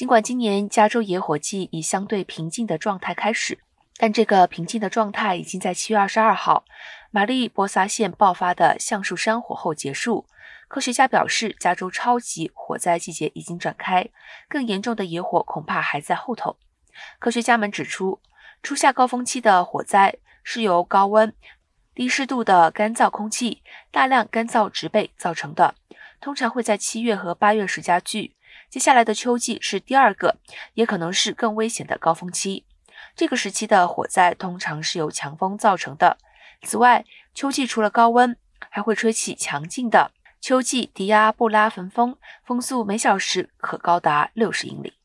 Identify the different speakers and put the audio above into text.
Speaker 1: 尽管今年加州野火季以相对平静的状态开始，但这个平静的状态已经在七月二十二号玛丽波萨县爆发的橡树山火后结束。科学家表示，加州超级火灾季节已经展开，更严重的野火恐怕还在后头。科学家们指出，初夏高峰期的火灾是由高温、低湿度的干燥空气、大量干燥植被造成的，通常会在七月和八月时加剧。接下来的秋季是第二个，也可能是更危险的高峰期。这个时期的火灾通常是由强风造成的。此外，秋季除了高温，还会吹起强劲的秋季迪亚布拉焚风，风速每小时可高达六十英里。